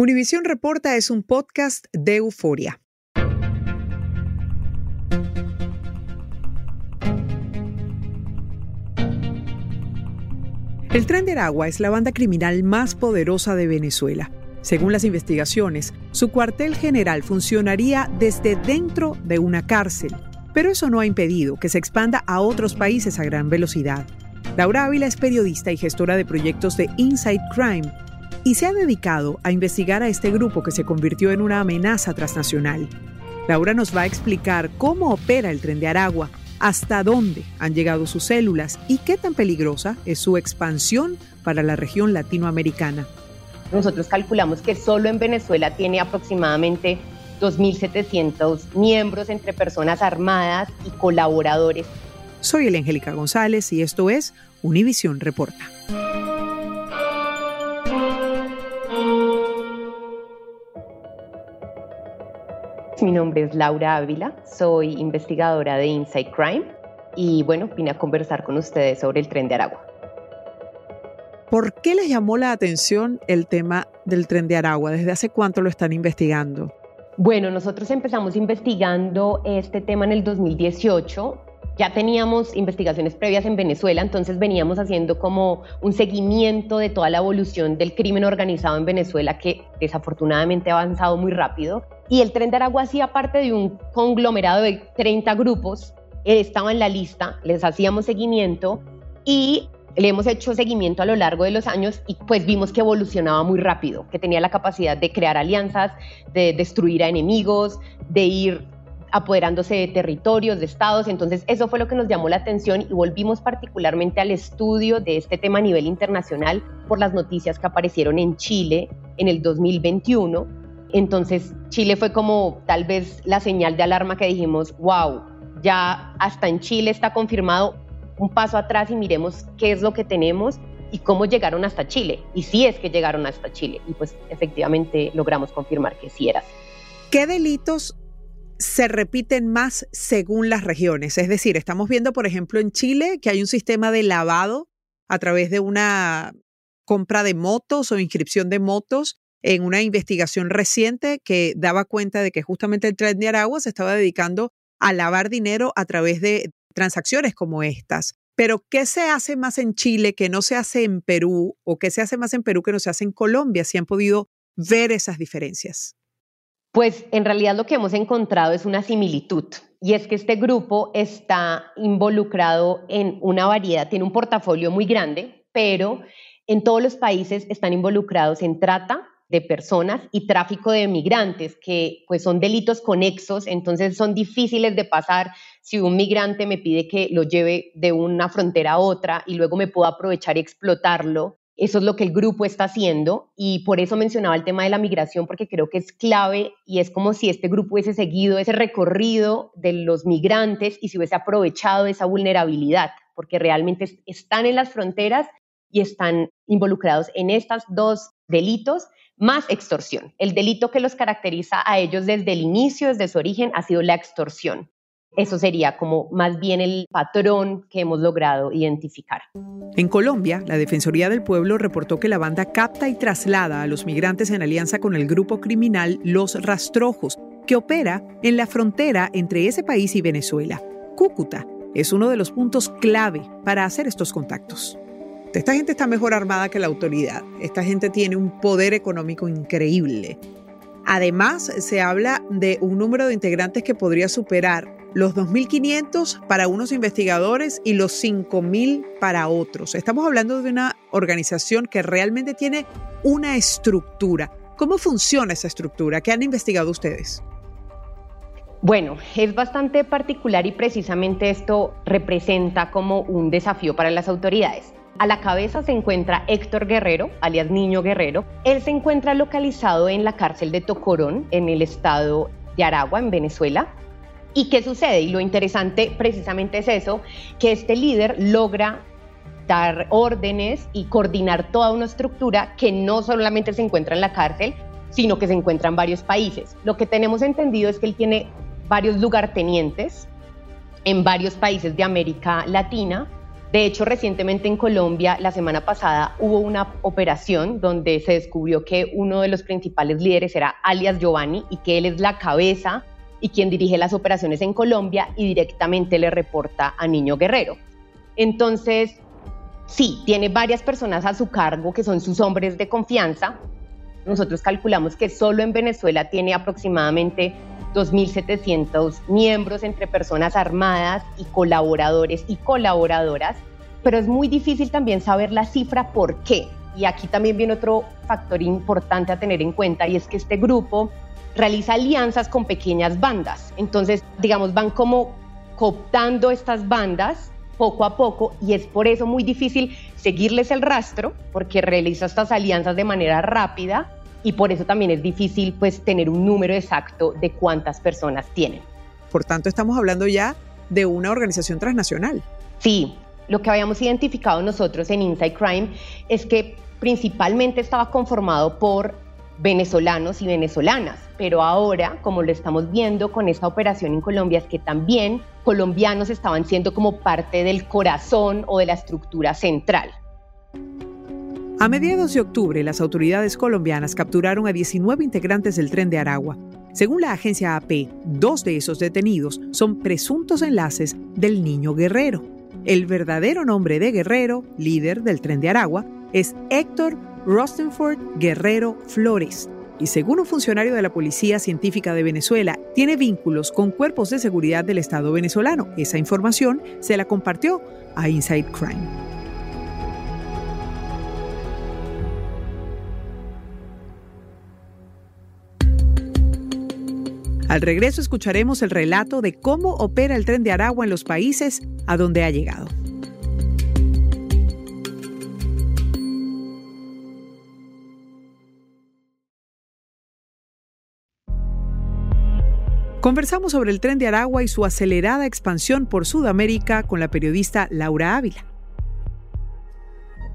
Univisión Reporta es un podcast de euforia. El Tren de Aragua es la banda criminal más poderosa de Venezuela. Según las investigaciones, su cuartel general funcionaría desde dentro de una cárcel, pero eso no ha impedido que se expanda a otros países a gran velocidad. Laura Ávila es periodista y gestora de proyectos de Inside Crime y se ha dedicado a investigar a este grupo que se convirtió en una amenaza transnacional. Laura nos va a explicar cómo opera el tren de Aragua, hasta dónde han llegado sus células y qué tan peligrosa es su expansión para la región latinoamericana. Nosotros calculamos que solo en Venezuela tiene aproximadamente 2.700 miembros entre personas armadas y colaboradores. Soy el Angélica González y esto es Univisión Reporta. Mi nombre es Laura Ávila, soy investigadora de Inside Crime y bueno, vine a conversar con ustedes sobre el tren de Aragua. ¿Por qué les llamó la atención el tema del tren de Aragua? ¿Desde hace cuánto lo están investigando? Bueno, nosotros empezamos investigando este tema en el 2018 ya teníamos investigaciones previas en Venezuela, entonces veníamos haciendo como un seguimiento de toda la evolución del crimen organizado en Venezuela que desafortunadamente ha avanzado muy rápido. Y el Tren de Aragua hacía parte de un conglomerado de 30 grupos, estaba en la lista, les hacíamos seguimiento y le hemos hecho seguimiento a lo largo de los años y pues vimos que evolucionaba muy rápido, que tenía la capacidad de crear alianzas, de destruir a enemigos, de ir apoderándose de territorios, de estados. Entonces, eso fue lo que nos llamó la atención y volvimos particularmente al estudio de este tema a nivel internacional por las noticias que aparecieron en Chile en el 2021. Entonces, Chile fue como tal vez la señal de alarma que dijimos, wow, ya hasta en Chile está confirmado un paso atrás y miremos qué es lo que tenemos y cómo llegaron hasta Chile. Y si es que llegaron hasta Chile. Y pues efectivamente logramos confirmar que sí era. ¿Qué delitos se repiten más según las regiones. Es decir, estamos viendo, por ejemplo, en Chile que hay un sistema de lavado a través de una compra de motos o inscripción de motos en una investigación reciente que daba cuenta de que justamente el tren de Aragua se estaba dedicando a lavar dinero a través de transacciones como estas. Pero, ¿qué se hace más en Chile que no se hace en Perú o qué se hace más en Perú que no se hace en Colombia? Si han podido ver esas diferencias. Pues en realidad lo que hemos encontrado es una similitud y es que este grupo está involucrado en una variedad, tiene un portafolio muy grande, pero en todos los países están involucrados en trata de personas y tráfico de migrantes, que pues son delitos conexos, entonces son difíciles de pasar si un migrante me pide que lo lleve de una frontera a otra y luego me puedo aprovechar y explotarlo eso es lo que el grupo está haciendo y por eso mencionaba el tema de la migración, porque creo que es clave y es como si este grupo hubiese seguido ese recorrido de los migrantes y se hubiese aprovechado esa vulnerabilidad, porque realmente están en las fronteras y están involucrados en estos dos delitos más extorsión. El delito que los caracteriza a ellos desde el inicio, desde su origen, ha sido la extorsión. Eso sería como más bien el patrón que hemos logrado identificar. En Colombia, la Defensoría del Pueblo reportó que la banda capta y traslada a los migrantes en alianza con el grupo criminal Los Rastrojos, que opera en la frontera entre ese país y Venezuela. Cúcuta es uno de los puntos clave para hacer estos contactos. Esta gente está mejor armada que la autoridad. Esta gente tiene un poder económico increíble. Además, se habla de un número de integrantes que podría superar los 2.500 para unos investigadores y los 5.000 para otros. Estamos hablando de una organización que realmente tiene una estructura. ¿Cómo funciona esa estructura? ¿Qué han investigado ustedes? Bueno, es bastante particular y precisamente esto representa como un desafío para las autoridades. A la cabeza se encuentra Héctor Guerrero, alias Niño Guerrero. Él se encuentra localizado en la cárcel de Tocorón, en el estado de Aragua, en Venezuela. ¿Y qué sucede? Y lo interesante precisamente es eso, que este líder logra dar órdenes y coordinar toda una estructura que no solamente se encuentra en la cárcel, sino que se encuentra en varios países. Lo que tenemos entendido es que él tiene varios lugartenientes en varios países de América Latina De hecho, recientemente en Colombia, la semana pasada, hubo una operación donde se descubrió que uno de los principales líderes era alias Giovanni y que él es la cabeza y quien dirige las operaciones en Colombia y directamente le reporta a Niño Guerrero. Entonces, sí, tiene varias personas a su cargo que son sus hombres de confianza. Nosotros calculamos que solo en Venezuela tiene aproximadamente 2.700 miembros entre personas armadas y colaboradores y colaboradoras, pero es muy difícil también saber la cifra por qué. Y aquí también viene otro factor importante a tener en cuenta y es que este grupo realiza alianzas con pequeñas bandas. Entonces, digamos, van como cooptando estas bandas poco a poco y es por eso muy difícil seguirles el rastro porque realiza estas alianzas de manera rápida y por eso también es difícil pues tener un número exacto de cuántas personas tienen. Por tanto, estamos hablando ya de una organización transnacional. Sí, lo que habíamos identificado nosotros en Inside Crime es que principalmente estaba conformado por venezolanos y venezolanas, pero ahora, como lo estamos viendo con esta operación en Colombia, es que también colombianos estaban siendo como parte del corazón o de la estructura central. A mediados de octubre, las autoridades colombianas capturaron a 19 integrantes del tren de Aragua. Según la agencia AP, dos de esos detenidos son presuntos enlaces del niño Guerrero. El verdadero nombre de Guerrero, líder del tren de Aragua, es Héctor Rostenford Guerrero Flores. Y según un funcionario de la Policía Científica de Venezuela, tiene vínculos con cuerpos de seguridad del Estado venezolano. Esa información se la compartió a Inside Crime. Al regreso escucharemos el relato de cómo opera el tren de Aragua en los países a donde ha llegado. Conversamos sobre el tren de Aragua y su acelerada expansión por Sudamérica con la periodista Laura Ávila.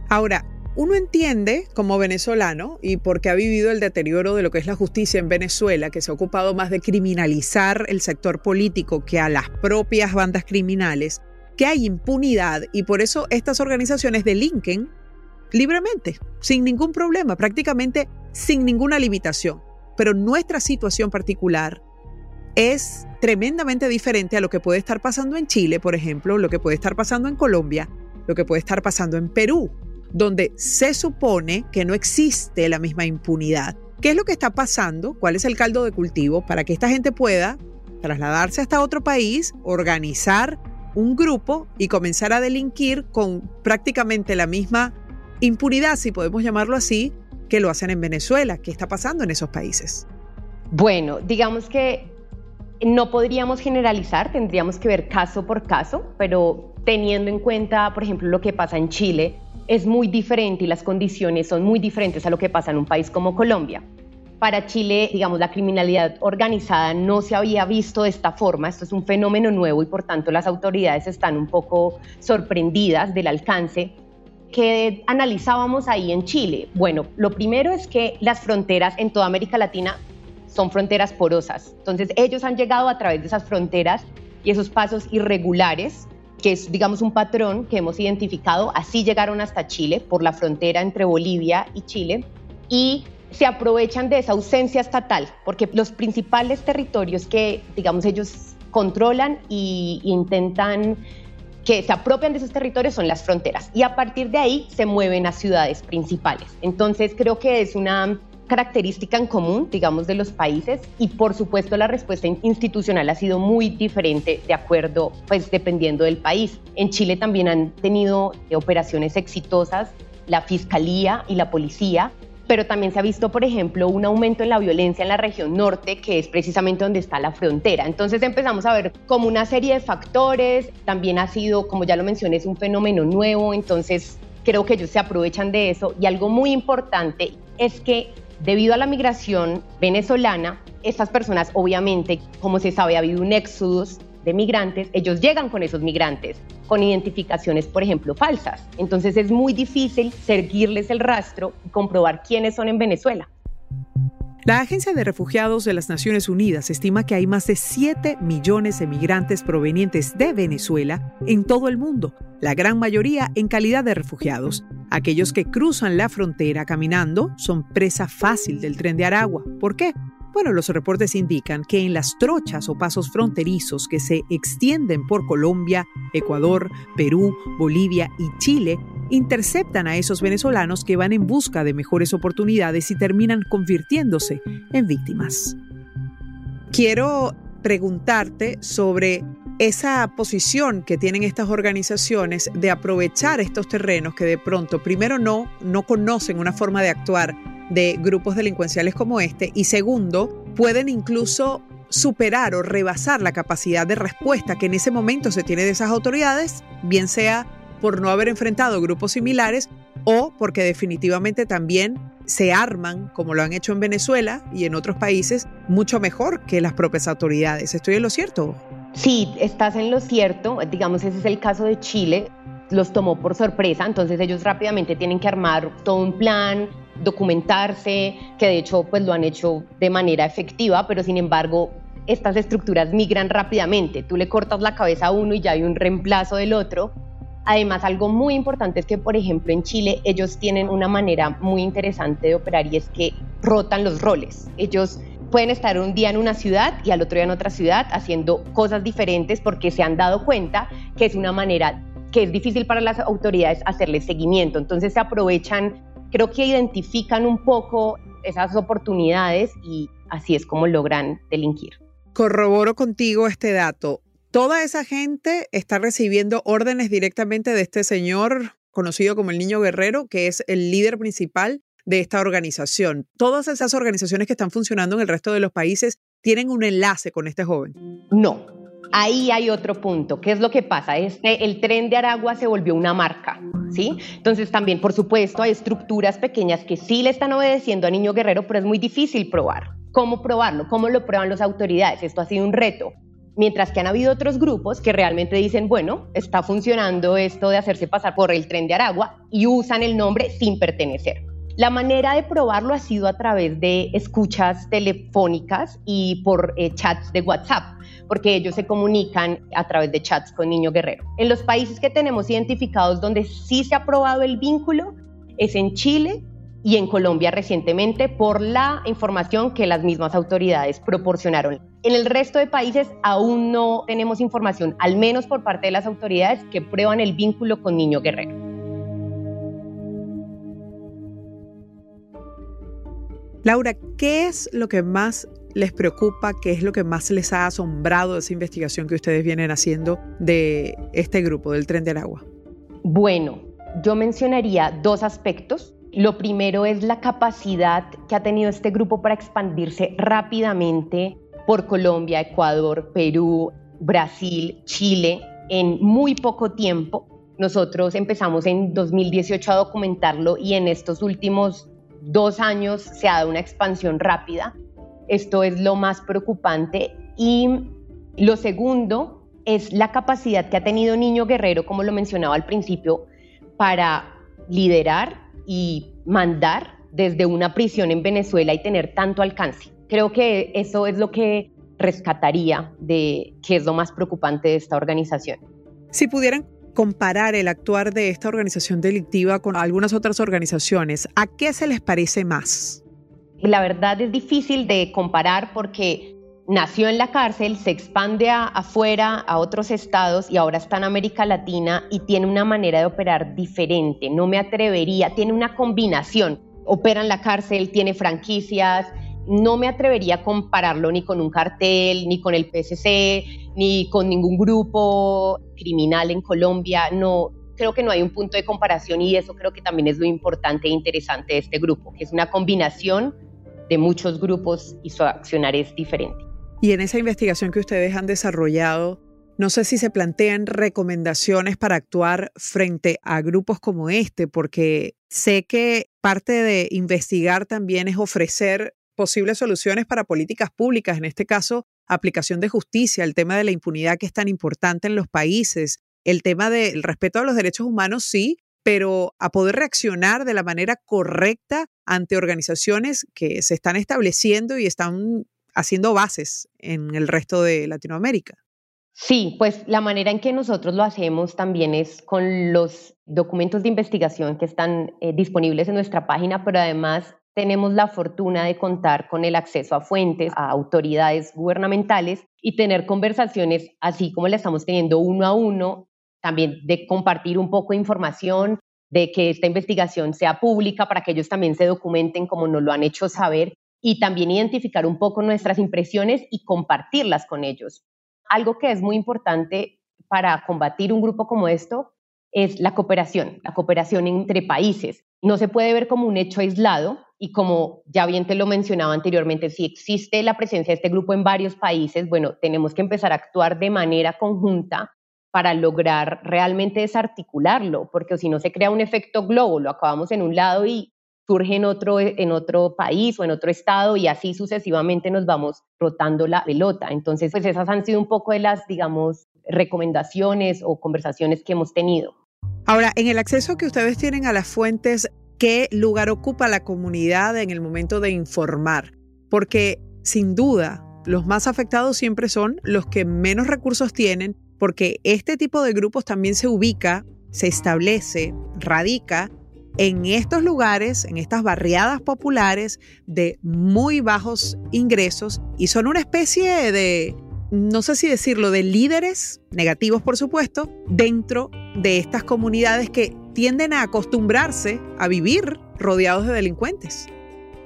Ahora, uno entiende como venezolano y porque ha vivido el deterioro de lo que es la justicia en Venezuela, que se ha ocupado más de criminalizar el sector político que a las propias bandas criminales, que hay impunidad y por eso estas organizaciones delinquen libremente, sin ningún problema, prácticamente sin ninguna limitación. Pero nuestra situación particular es tremendamente diferente a lo que puede estar pasando en Chile, por ejemplo, lo que puede estar pasando en Colombia, lo que puede estar pasando en Perú donde se supone que no existe la misma impunidad. ¿Qué es lo que está pasando? ¿Cuál es el caldo de cultivo para que esta gente pueda trasladarse hasta otro país, organizar un grupo y comenzar a delinquir con prácticamente la misma impunidad, si podemos llamarlo así, que lo hacen en Venezuela? ¿Qué está pasando en esos países? Bueno, digamos que no podríamos generalizar, tendríamos que ver caso por caso, pero teniendo en cuenta, por ejemplo, lo que pasa en Chile, es muy diferente y las condiciones son muy diferentes a lo que pasa en un país como Colombia. Para Chile, digamos, la criminalidad organizada no se había visto de esta forma. Esto es un fenómeno nuevo y por tanto las autoridades están un poco sorprendidas del alcance que analizábamos ahí en Chile. Bueno, lo primero es que las fronteras en toda América Latina son fronteras porosas. Entonces ellos han llegado a través de esas fronteras y esos pasos irregulares que es, digamos, un patrón que hemos identificado. Así llegaron hasta Chile, por la frontera entre Bolivia y Chile, y se aprovechan de esa ausencia estatal, porque los principales territorios que, digamos, ellos controlan e intentan que se apropian de esos territorios son las fronteras y a partir de ahí se mueven a ciudades principales. Entonces creo que es una característica en común, digamos, de los países y por supuesto la respuesta institucional ha sido muy diferente de acuerdo, pues dependiendo del país. En Chile también han tenido operaciones exitosas la fiscalía y la policía, pero también se ha visto, por ejemplo, un aumento en la violencia en la región norte, que es precisamente donde está la frontera. Entonces empezamos a ver como una serie de factores, también ha sido, como ya lo mencioné, es un fenómeno nuevo, entonces creo que ellos se aprovechan de eso y algo muy importante es que Debido a la migración venezolana, estas personas obviamente, como se sabe, ha habido un éxodo de migrantes, ellos llegan con esos migrantes, con identificaciones, por ejemplo, falsas. Entonces es muy difícil seguirles el rastro y comprobar quiénes son en Venezuela. La Agencia de Refugiados de las Naciones Unidas estima que hay más de 7 millones de migrantes provenientes de Venezuela en todo el mundo, la gran mayoría en calidad de refugiados. Aquellos que cruzan la frontera caminando son presa fácil del tren de Aragua. ¿Por qué? Bueno, los reportes indican que en las trochas o pasos fronterizos que se extienden por Colombia, Ecuador, Perú, Bolivia y Chile, interceptan a esos venezolanos que van en busca de mejores oportunidades y terminan convirtiéndose en víctimas. Quiero preguntarte sobre esa posición que tienen estas organizaciones de aprovechar estos terrenos que de pronto, primero no, no conocen una forma de actuar de grupos delincuenciales como este y segundo, pueden incluso superar o rebasar la capacidad de respuesta que en ese momento se tiene de esas autoridades, bien sea por no haber enfrentado grupos similares o porque definitivamente también se arman, como lo han hecho en Venezuela y en otros países, mucho mejor que las propias autoridades. ¿Estoy en lo cierto? Sí, estás en lo cierto. Digamos, ese es el caso de Chile. Los tomó por sorpresa, entonces ellos rápidamente tienen que armar todo un plan, documentarse, que de hecho pues lo han hecho de manera efectiva, pero sin embargo estas estructuras migran rápidamente. Tú le cortas la cabeza a uno y ya hay un reemplazo del otro Además, algo muy importante es que, por ejemplo, en Chile ellos tienen una manera muy interesante de operar y es que rotan los roles. Ellos pueden estar un día en una ciudad y al otro día en otra ciudad haciendo cosas diferentes porque se han dado cuenta que es una manera que es difícil para las autoridades hacerle seguimiento. Entonces se aprovechan, creo que identifican un poco esas oportunidades y así es como logran delinquir. Corroboro contigo este dato. Toda esa gente está recibiendo órdenes directamente de este señor conocido como el Niño Guerrero, que es el líder principal de esta organización. Todas esas organizaciones que están funcionando en el resto de los países tienen un enlace con este joven. No, ahí hay otro punto. ¿Qué es lo que pasa? Este, el tren de Aragua se volvió una marca, ¿sí? Entonces también, por supuesto, hay estructuras pequeñas que sí le están obedeciendo a Niño Guerrero, pero es muy difícil probar. ¿Cómo probarlo? ¿Cómo lo prueban las autoridades? Esto ha sido un reto. Mientras que han habido otros grupos que realmente dicen, bueno, está funcionando esto de hacerse pasar por el tren de Aragua y usan el nombre sin pertenecer. La manera de probarlo ha sido a través de escuchas telefónicas y por eh, chats de WhatsApp, porque ellos se comunican a través de chats con Niño Guerrero. En los países que tenemos identificados donde sí se ha probado el vínculo es en Chile, y en Colombia recientemente por la información que las mismas autoridades proporcionaron. En el resto de países aún no tenemos información, al menos por parte de las autoridades, que prueban el vínculo con Niño Guerrero. Laura, ¿qué es lo que más les preocupa? ¿Qué es lo que más les ha asombrado de esa investigación que ustedes vienen haciendo de este grupo, del Tren del Agua? Bueno, yo mencionaría dos aspectos. Lo primero es la capacidad que ha tenido este grupo para expandirse rápidamente por Colombia, Ecuador, Perú, Brasil, Chile en muy poco tiempo. Nosotros empezamos en 2018 a documentarlo y en estos últimos dos años se ha dado una expansión rápida. Esto es lo más preocupante. Y lo segundo es la capacidad que ha tenido Niño Guerrero, como lo mencionaba al principio, para liderar y mandar desde una prisión en Venezuela y tener tanto alcance. Creo que eso es lo que rescataría de qué es lo más preocupante de esta organización. Si pudieran comparar el actuar de esta organización delictiva con algunas otras organizaciones, ¿a qué se les parece más? La verdad es difícil de comparar porque nació en la cárcel, se expande afuera a otros estados y ahora está en América Latina y tiene una manera de operar diferente. No me atrevería, tiene una combinación. Opera en la cárcel, tiene franquicias. No me atrevería a compararlo ni con un cartel, ni con el PSC, ni con ningún grupo criminal en Colombia. No, creo que no hay un punto de comparación y eso creo que también es lo importante e interesante de este grupo, que es una combinación de muchos grupos y su accionar es diferente. Y en esa investigación que ustedes han desarrollado, no sé si se plantean recomendaciones para actuar frente a grupos como este, porque sé que parte de investigar también es ofrecer posibles soluciones para políticas públicas, en este caso, aplicación de justicia, el tema de la impunidad que es tan importante en los países, el tema del respeto a los derechos humanos, sí, pero a poder reaccionar de la manera correcta ante organizaciones que se están estableciendo y están haciendo bases en el resto de Latinoamérica. Sí, pues la manera en que nosotros lo hacemos también es con los documentos de investigación que están eh, disponibles en nuestra página, pero además tenemos la fortuna de contar con el acceso a fuentes, a autoridades gubernamentales y tener conversaciones así como la estamos teniendo uno a uno, también de compartir un poco de información, de que esta investigación sea pública para que ellos también se documenten como nos lo han hecho saber y también identificar un poco nuestras impresiones y compartirlas con ellos. Algo que es muy importante para combatir un grupo como esto es la cooperación, la cooperación entre países. No se puede ver como un hecho aislado y como ya bien te lo mencionaba anteriormente, si existe la presencia de este grupo en varios países, bueno, tenemos que empezar a actuar de manera conjunta para lograr realmente desarticularlo, porque si no se crea un efecto globo, lo acabamos en un lado y surge en otro, en otro país o en otro estado y así sucesivamente nos vamos rotando la pelota. Entonces, pues esas han sido un poco de las, digamos, recomendaciones o conversaciones que hemos tenido. Ahora, en el acceso que ustedes tienen a las fuentes, ¿qué lugar ocupa la comunidad en el momento de informar? Porque sin duda, los más afectados siempre son los que menos recursos tienen, porque este tipo de grupos también se ubica, se establece, radica en estos lugares, en estas barriadas populares de muy bajos ingresos y son una especie de, no sé si decirlo, de líderes, negativos por supuesto, dentro de estas comunidades que tienden a acostumbrarse a vivir rodeados de delincuentes.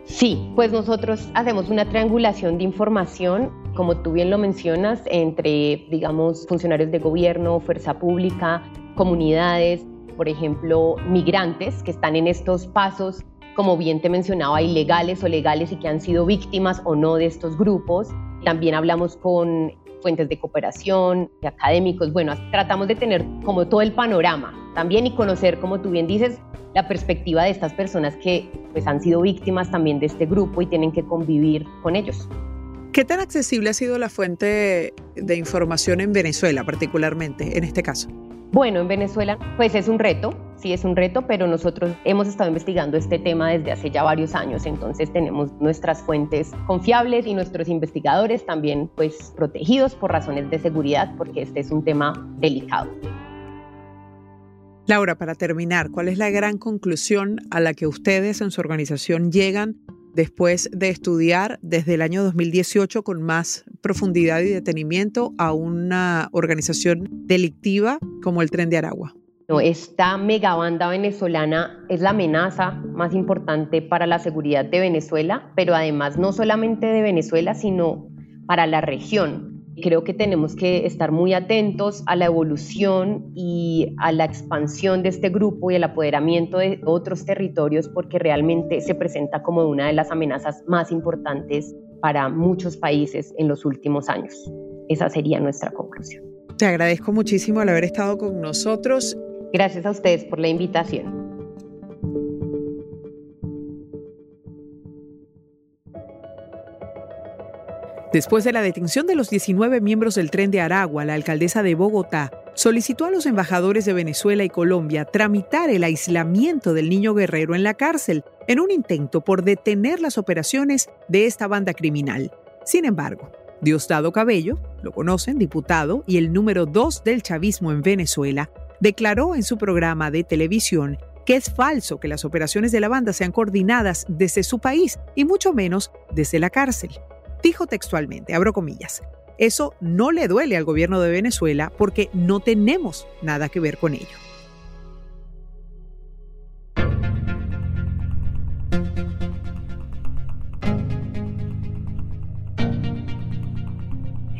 Sí, pues nosotros hacemos una triangulación de información, como tú bien lo mencionas, entre, digamos, funcionarios de gobierno, fuerza pública, comunidades, por ejemplo, migrantes que están en estos pasos, como bien te mencionaba, ilegales o legales y que han sido víctimas o no de estos grupos. También hablamos con fuentes de cooperación, de académicos. Bueno, tratamos de tener como todo el panorama también y conocer, como tú bien dices, la perspectiva de estas personas que pues han sido víctimas también de este grupo y tienen que convivir con ellos. ¿Qué tan accesible ha sido la fuente de información en Venezuela particularmente en este caso? Bueno, en Venezuela pues es un reto, sí es un reto, pero nosotros hemos estado investigando este tema desde hace ya varios años, entonces tenemos nuestras fuentes confiables y nuestros investigadores también pues protegidos por razones de seguridad porque este es un tema delicado. Laura, para terminar, ¿cuál es la gran conclusión a la que ustedes en su organización llegan después de estudiar desde el año 2018 con más profundidad y detenimiento a una organización delictiva como el Tren de Aragua? esta megabanda venezolana es la amenaza más importante para la seguridad de Venezuela, pero además no solamente de Venezuela, sino para la región. Creo que tenemos que estar muy atentos a la evolución y a la expansión de este grupo y el apoderamiento de otros territorios porque realmente se presenta como una de las amenazas más importantes para muchos países en los últimos años. Esa sería nuestra conclusión. Te agradezco muchísimo el haber estado con nosotros. Gracias a ustedes por la invitación. Después de la detención de los 19 miembros del tren de Aragua, la alcaldesa de Bogotá solicitó a los embajadores de Venezuela y Colombia tramitar el aislamiento del niño guerrero en la cárcel en un intento por detener las operaciones de esta banda criminal. Sin embargo, Diosdado Cabello, lo conocen, diputado y el número dos del chavismo en Venezuela, declaró en su programa de televisión que es falso que las operaciones de la banda sean coordinadas desde su país y mucho menos desde la cárcel. Dijo textualmente, abro comillas, eso no le duele al gobierno de Venezuela porque no tenemos nada que ver con ello.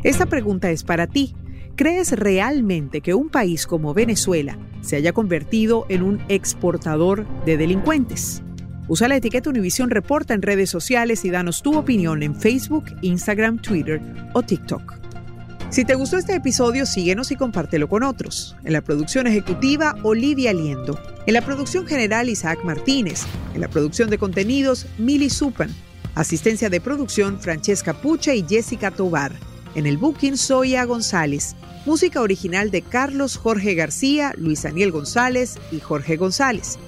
Esta pregunta es para ti. ¿Crees realmente que un país como Venezuela se haya convertido en un exportador de delincuentes? Usa la etiqueta Univision Reporta en redes sociales y danos tu opinión en Facebook, Instagram, Twitter o TikTok. Si te gustó este episodio, síguenos y compártelo con otros. En la producción ejecutiva, Olivia Liendo. En la producción general, Isaac Martínez. En la producción de contenidos, Mili Supan. Asistencia de producción, Francesca Puche y Jessica Tobar. En el booking, Zoya González. música original de Carlos Jorge García, Luis Daniel González y Jorge González.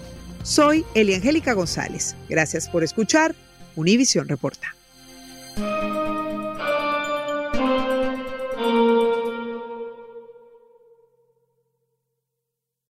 Soy Eliangélica González. Gracias por escuchar Univisión Reporta.